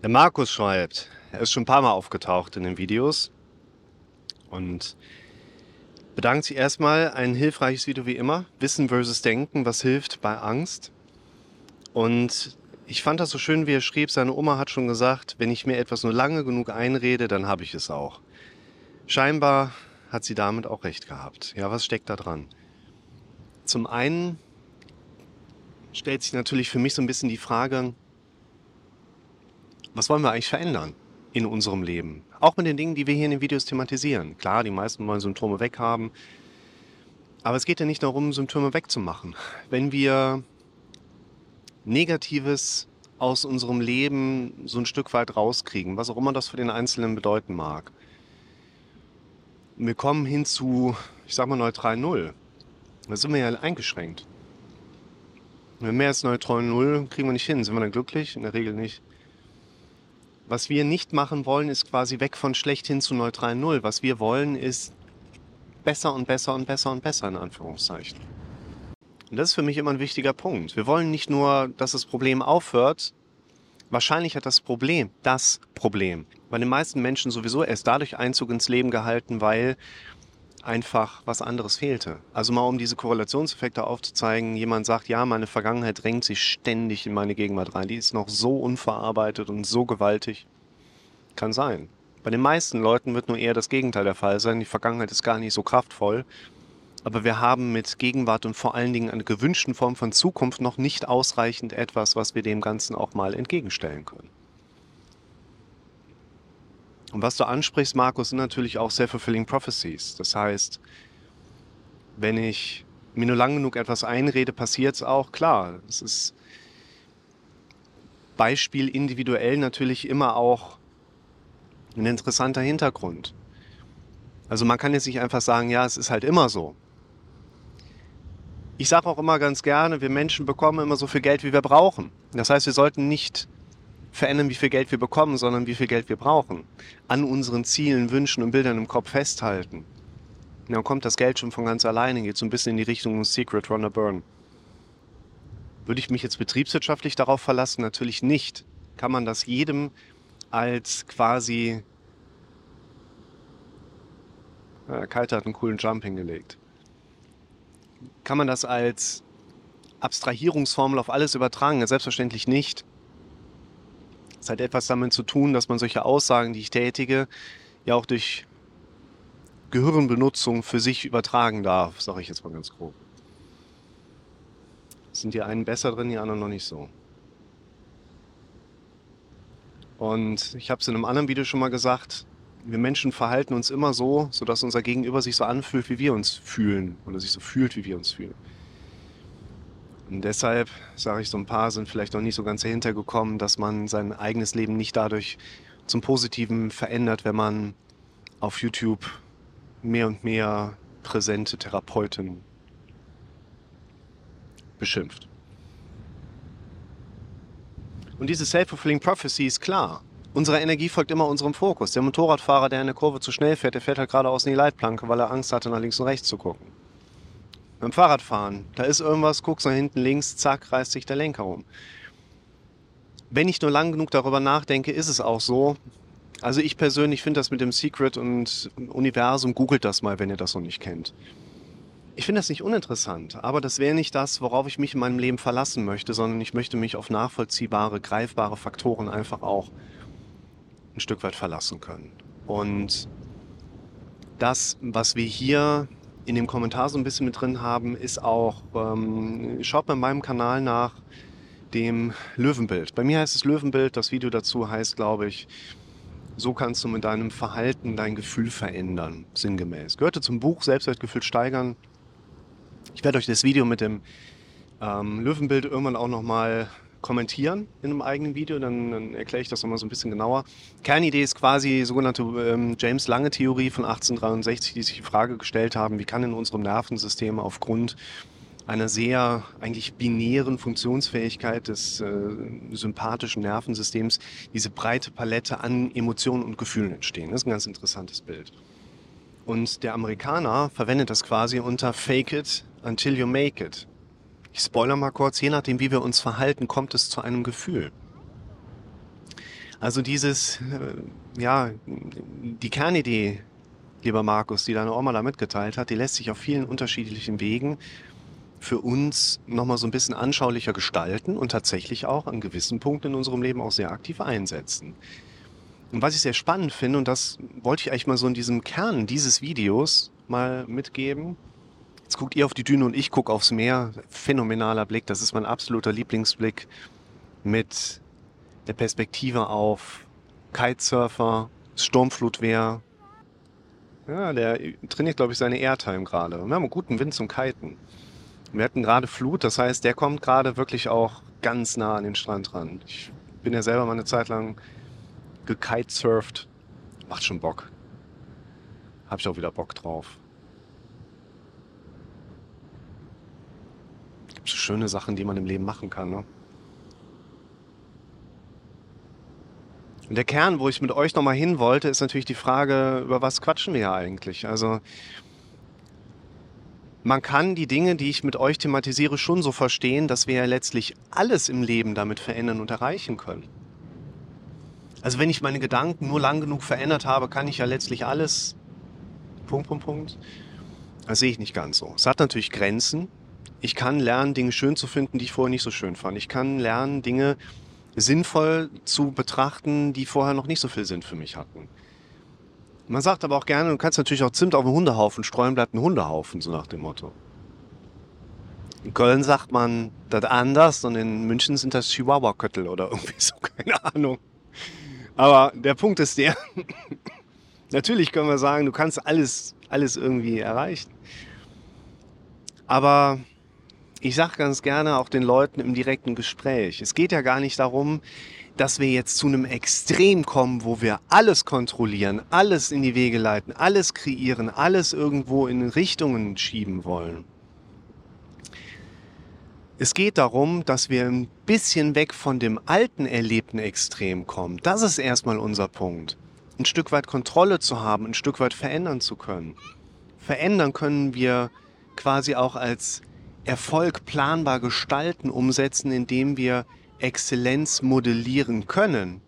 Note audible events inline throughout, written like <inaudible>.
Der Markus schreibt, er ist schon ein paar Mal aufgetaucht in den Videos und bedankt sich erstmal. Ein hilfreiches Video wie immer. Wissen versus Denken, was hilft bei Angst. Und ich fand das so schön, wie er schrieb, seine Oma hat schon gesagt, wenn ich mir etwas nur lange genug einrede, dann habe ich es auch. Scheinbar hat sie damit auch recht gehabt. Ja, was steckt da dran? Zum einen stellt sich natürlich für mich so ein bisschen die Frage, was wollen wir eigentlich verändern in unserem Leben? Auch mit den Dingen, die wir hier in den Videos thematisieren. Klar, die meisten wollen Symptome weghaben, aber es geht ja nicht darum, Symptome wegzumachen. Wenn wir Negatives aus unserem Leben so ein Stück weit rauskriegen, was auch immer das für den Einzelnen bedeuten mag. Wir kommen hin zu, ich sag mal, neutral Null. Da sind wir ja eingeschränkt. Wenn mehr als neutral Null kriegen wir nicht hin. Sind wir dann glücklich? In der Regel nicht. Was wir nicht machen wollen, ist quasi weg von schlecht hin zu neutral Null. Was wir wollen, ist besser und besser und besser und besser in Anführungszeichen. Und das ist für mich immer ein wichtiger Punkt. Wir wollen nicht nur, dass das Problem aufhört. Wahrscheinlich hat das Problem, das Problem, bei den meisten Menschen sowieso erst dadurch Einzug ins Leben gehalten, weil einfach was anderes fehlte. Also mal um diese Korrelationseffekte aufzuzeigen, jemand sagt, ja, meine Vergangenheit drängt sich ständig in meine Gegenwart rein. Die ist noch so unverarbeitet und so gewaltig. Kann sein. Bei den meisten Leuten wird nur eher das Gegenteil der Fall sein. Die Vergangenheit ist gar nicht so kraftvoll aber wir haben mit Gegenwart und vor allen Dingen einer gewünschten Form von Zukunft noch nicht ausreichend etwas, was wir dem Ganzen auch mal entgegenstellen können. Und was du ansprichst, Markus, sind natürlich auch self-fulfilling prophecies. Das heißt, wenn ich mir nur lang genug etwas einrede, passiert es auch. Klar, es ist Beispiel individuell natürlich immer auch ein interessanter Hintergrund. Also man kann jetzt nicht einfach sagen, ja, es ist halt immer so. Ich sage auch immer ganz gerne, wir Menschen bekommen immer so viel Geld, wie wir brauchen. Das heißt, wir sollten nicht verändern, wie viel Geld wir bekommen, sondern wie viel Geld wir brauchen. An unseren Zielen, Wünschen und Bildern im Kopf festhalten. Und dann kommt das Geld schon von ganz alleine, geht so ein bisschen in die Richtung Secret Runner Burn. Würde ich mich jetzt betriebswirtschaftlich darauf verlassen? Natürlich nicht. Kann man das jedem als quasi... Ja, Kalte hat einen coolen Jump hingelegt kann man das als Abstrahierungsformel auf alles übertragen? Selbstverständlich nicht. Es hat etwas damit zu tun, dass man solche Aussagen, die ich tätige, ja auch durch Gehirnbenutzung für sich übertragen darf, sage ich jetzt mal ganz grob. Sind die einen besser drin, die anderen noch nicht so. Und ich habe es in einem anderen Video schon mal gesagt, wir Menschen verhalten uns immer so, sodass unser Gegenüber sich so anfühlt, wie wir uns fühlen oder sich so fühlt, wie wir uns fühlen. Und deshalb sage ich, so ein paar sind vielleicht noch nicht so ganz dahinter gekommen, dass man sein eigenes Leben nicht dadurch zum Positiven verändert, wenn man auf YouTube mehr und mehr präsente Therapeuten beschimpft. Und diese Self-Fulfilling Prophecy ist klar. Unsere Energie folgt immer unserem Fokus. Der Motorradfahrer, der in der Kurve zu schnell fährt, der fährt halt geradeaus in die Leitplanke, weil er Angst hatte, nach links und rechts zu gucken. Beim Fahrradfahren, da ist irgendwas, guckst nach hinten links, zack, reißt sich der Lenker um. Wenn ich nur lang genug darüber nachdenke, ist es auch so. Also ich persönlich finde das mit dem Secret und Universum, googelt das mal, wenn ihr das noch nicht kennt. Ich finde das nicht uninteressant, aber das wäre nicht das, worauf ich mich in meinem Leben verlassen möchte, sondern ich möchte mich auf nachvollziehbare, greifbare Faktoren einfach auch ein Stück weit verlassen können. Und das, was wir hier in dem Kommentar so ein bisschen mit drin haben, ist auch, ähm, schaut in meinem Kanal nach dem Löwenbild. Bei mir heißt es Löwenbild, das Video dazu heißt, glaube ich, so kannst du mit deinem Verhalten dein Gefühl verändern, sinngemäß. Gehörte zum Buch Selbstwertgefühl steigern. Ich werde euch das Video mit dem ähm, Löwenbild irgendwann auch nochmal kommentieren in einem eigenen Video, dann, dann erkläre ich das nochmal so ein bisschen genauer. Kernidee ist quasi die sogenannte ähm, James Lange Theorie von 1863, die sich die Frage gestellt haben, wie kann in unserem Nervensystem aufgrund einer sehr eigentlich binären Funktionsfähigkeit des äh, sympathischen Nervensystems diese breite Palette an Emotionen und Gefühlen entstehen. Das ist ein ganz interessantes Bild. Und der Amerikaner verwendet das quasi unter Fake it until you make it. Ich spoiler mal kurz, je nachdem, wie wir uns verhalten, kommt es zu einem Gefühl. Also dieses, äh, ja, die Kernidee, lieber Markus, die deine Oma da mitgeteilt hat, die lässt sich auf vielen unterschiedlichen Wegen für uns nochmal so ein bisschen anschaulicher gestalten und tatsächlich auch an gewissen Punkten in unserem Leben auch sehr aktiv einsetzen. Und was ich sehr spannend finde, und das wollte ich eigentlich mal so in diesem Kern dieses Videos mal mitgeben. Jetzt guckt ihr auf die Düne und ich gucke aufs Meer. Phänomenaler Blick, das ist mein absoluter Lieblingsblick mit der Perspektive auf Kitesurfer, Sturmflutwehr. Ja, der trainiert, glaube ich, seine Airtime gerade. Wir haben einen guten Wind zum Kiten. Wir hatten gerade Flut, das heißt, der kommt gerade wirklich auch ganz nah an den Strand ran. Ich bin ja selber mal eine Zeit lang gekitesurft. Macht schon Bock. Hab ich auch wieder Bock drauf. Gibt so schöne Sachen, die man im Leben machen kann, ne? Und der Kern, wo ich mit euch nochmal hin wollte, ist natürlich die Frage, über was quatschen wir ja eigentlich? Also, man kann die Dinge, die ich mit euch thematisiere, schon so verstehen, dass wir ja letztlich alles im Leben damit verändern und erreichen können. Also wenn ich meine Gedanken nur lang genug verändert habe, kann ich ja letztlich alles. Punkt, Punkt, Punkt. Das sehe ich nicht ganz so. Es hat natürlich Grenzen. Ich kann lernen, Dinge schön zu finden, die ich vorher nicht so schön fand. Ich kann lernen, Dinge sinnvoll zu betrachten, die vorher noch nicht so viel Sinn für mich hatten. Man sagt aber auch gerne, du kannst natürlich auch Zimt auf den Hundehaufen streuen, bleibt ein Hundehaufen, so nach dem Motto. In Köln sagt man das anders und in München sind das Chihuahua-Köttel oder irgendwie so, <laughs> keine Ahnung. Aber der Punkt ist der, <coughs> natürlich können wir sagen, du kannst alles, alles irgendwie erreichen. Aber ich sage ganz gerne auch den Leuten im direkten Gespräch, es geht ja gar nicht darum, dass wir jetzt zu einem Extrem kommen, wo wir alles kontrollieren, alles in die Wege leiten, alles kreieren, alles irgendwo in Richtungen schieben wollen. Es geht darum, dass wir ein bisschen weg von dem alten erlebten Extrem kommen. Das ist erstmal unser Punkt. Ein Stück weit Kontrolle zu haben, ein Stück weit verändern zu können. Verändern können wir quasi auch als Erfolg planbar gestalten, umsetzen, indem wir Exzellenz modellieren können.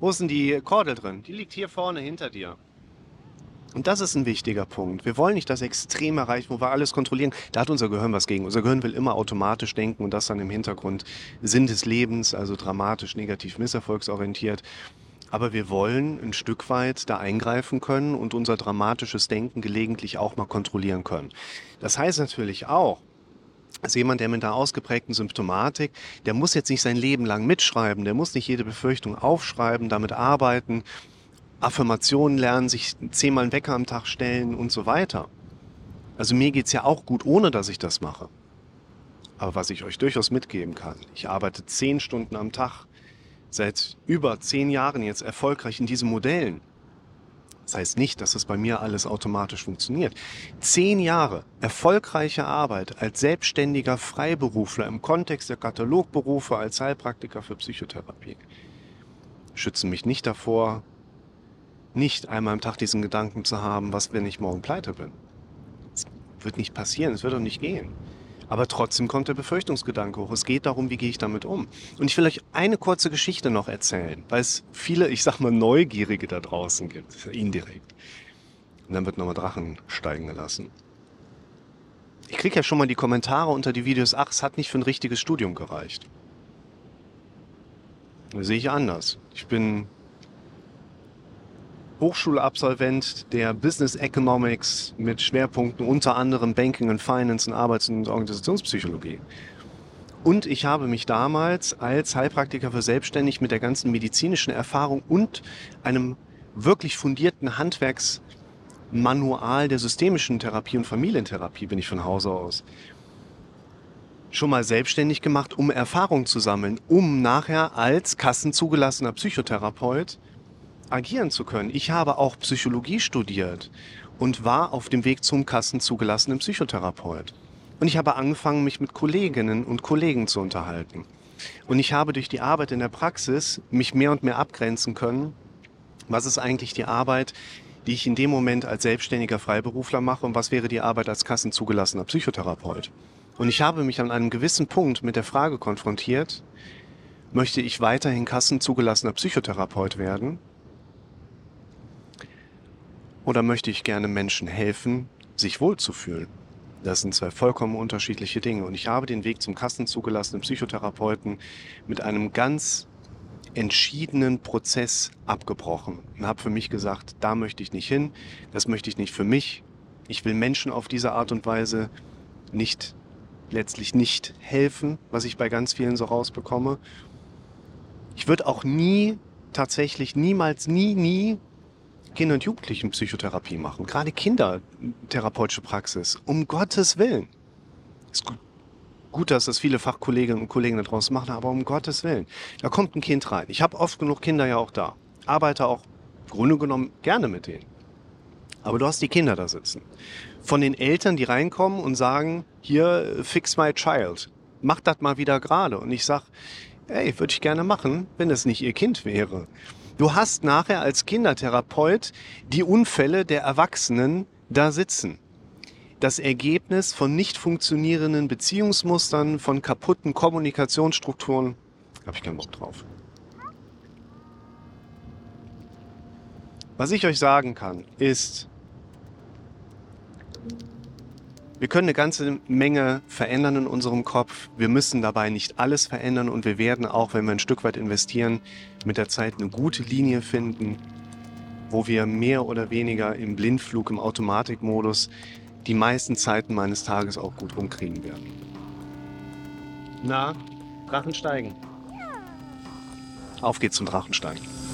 Wo ist denn die Kordel drin? Die liegt hier vorne hinter dir. Und das ist ein wichtiger Punkt. Wir wollen nicht das Extrem erreichen, wo wir alles kontrollieren. Da hat unser Gehirn was gegen. Unser Gehirn will immer automatisch denken und das dann im Hintergrund Sinn des Lebens, also dramatisch, negativ, misserfolgsorientiert. Aber wir wollen ein Stück weit da eingreifen können und unser dramatisches Denken gelegentlich auch mal kontrollieren können. Das heißt natürlich auch, also jemand, der mit einer ausgeprägten Symptomatik, der muss jetzt nicht sein Leben lang mitschreiben, der muss nicht jede Befürchtung aufschreiben, damit arbeiten, Affirmationen lernen, sich zehnmal einen Wecker am Tag stellen und so weiter. Also mir geht's ja auch gut, ohne dass ich das mache. Aber was ich euch durchaus mitgeben kann, ich arbeite zehn Stunden am Tag, seit über zehn Jahren jetzt erfolgreich in diesen Modellen. Das heißt nicht, dass es bei mir alles automatisch funktioniert. Zehn Jahre erfolgreiche Arbeit als selbstständiger Freiberufler im Kontext der Katalogberufe als Heilpraktiker für Psychotherapie schützen mich nicht davor, nicht einmal am Tag diesen Gedanken zu haben, was, wenn ich morgen pleite bin. Es wird nicht passieren, es wird auch nicht gehen. Aber trotzdem kommt der Befürchtungsgedanke hoch. Es geht darum, wie gehe ich damit um. Und ich will euch eine kurze Geschichte noch erzählen, weil es viele, ich sag mal, Neugierige da draußen gibt, indirekt. Und dann wird nochmal Drachen steigen gelassen. Ich kriege ja schon mal die Kommentare unter die Videos, ach, es hat nicht für ein richtiges Studium gereicht. Das sehe ich anders. Ich bin Hochschulabsolvent der Business Economics mit Schwerpunkten unter anderem Banking and Finance und Arbeits- und Organisationspsychologie. Und ich habe mich damals als Heilpraktiker für selbstständig mit der ganzen medizinischen Erfahrung und einem wirklich fundierten Handwerksmanual der systemischen Therapie und Familientherapie bin ich von Hause aus schon mal selbstständig gemacht, um Erfahrung zu sammeln, um nachher als kassenzugelassener Psychotherapeut agieren zu können. Ich habe auch Psychologie studiert und war auf dem Weg zum kassenzugelassenen Psychotherapeut. Und ich habe angefangen, mich mit Kolleginnen und Kollegen zu unterhalten. Und ich habe durch die Arbeit in der Praxis mich mehr und mehr abgrenzen können. Was ist eigentlich die Arbeit, die ich in dem Moment als selbstständiger Freiberufler mache und was wäre die Arbeit als kassenzugelassener Psychotherapeut? Und ich habe mich an einem gewissen Punkt mit der Frage konfrontiert, Möchte ich weiterhin kassenzugelassener Psychotherapeut werden? Oder möchte ich gerne Menschen helfen, sich wohlzufühlen? Das sind zwei vollkommen unterschiedliche Dinge. Und ich habe den Weg zum kassenzugelassenen Psychotherapeuten mit einem ganz entschiedenen Prozess abgebrochen und habe für mich gesagt, da möchte ich nicht hin, das möchte ich nicht für mich. Ich will Menschen auf diese Art und Weise nicht, letztlich nicht helfen, was ich bei ganz vielen so rausbekomme. Ich würde auch nie, tatsächlich niemals, nie, nie Kinder- und Jugendlichenpsychotherapie machen. Gerade Kindertherapeutische Praxis. Um Gottes Willen. Ist gut, gut, dass das viele Fachkolleginnen und Kollegen da draußen machen, aber um Gottes Willen. Da kommt ein Kind rein. Ich habe oft genug Kinder ja auch da. Arbeite auch Grunde genommen gerne mit denen. Aber du hast die Kinder da sitzen. Von den Eltern, die reinkommen und sagen, hier, fix my child. Mach das mal wieder gerade. Und ich sag, ey, würde ich gerne machen, wenn es nicht ihr Kind wäre. Du hast nachher als Kindertherapeut die Unfälle der Erwachsenen da sitzen. Das Ergebnis von nicht funktionierenden Beziehungsmustern, von kaputten Kommunikationsstrukturen, habe ich keinen Bock drauf. Was ich euch sagen kann, ist, wir können eine ganze Menge verändern in unserem Kopf. Wir müssen dabei nicht alles verändern und wir werden auch, wenn wir ein Stück weit investieren, mit der Zeit eine gute Linie finden, wo wir mehr oder weniger im Blindflug, im Automatikmodus die meisten Zeiten meines Tages auch gut rumkriegen werden. Na, Drachen steigen. Auf geht's zum Drachensteigen.